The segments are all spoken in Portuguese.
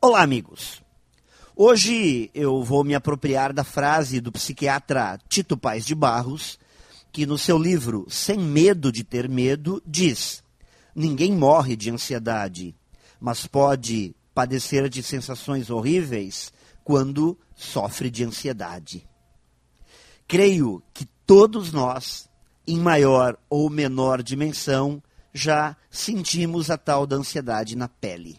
Olá, amigos. Hoje eu vou me apropriar da frase do psiquiatra Tito Paz de Barros, que no seu livro Sem Medo de Ter Medo diz: Ninguém morre de ansiedade, mas pode padecer de sensações horríveis quando sofre de ansiedade. Creio que todos nós, em maior ou menor dimensão, já sentimos a tal da ansiedade na pele.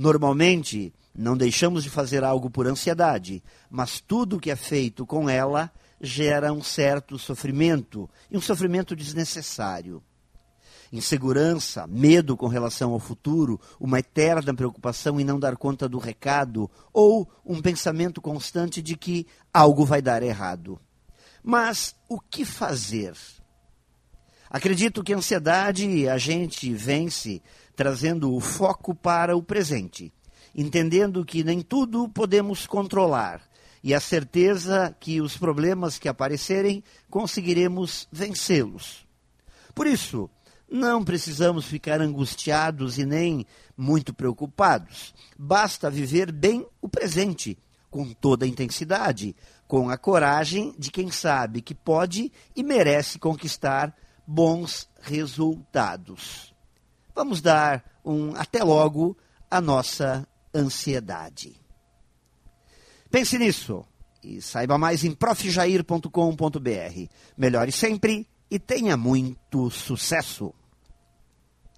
Normalmente, não deixamos de fazer algo por ansiedade, mas tudo que é feito com ela gera um certo sofrimento, e um sofrimento desnecessário. Insegurança, medo com relação ao futuro, uma eterna preocupação em não dar conta do recado, ou um pensamento constante de que algo vai dar errado. Mas o que fazer? Acredito que a ansiedade a gente vence trazendo o foco para o presente, entendendo que nem tudo podemos controlar e a certeza que os problemas que aparecerem conseguiremos vencê-los. Por isso, não precisamos ficar angustiados e nem muito preocupados. Basta viver bem o presente, com toda a intensidade, com a coragem de quem sabe que pode e merece conquistar bons resultados. Vamos dar um até logo à nossa ansiedade. Pense nisso e saiba mais em profjair.com.br. Melhore sempre e tenha muito sucesso!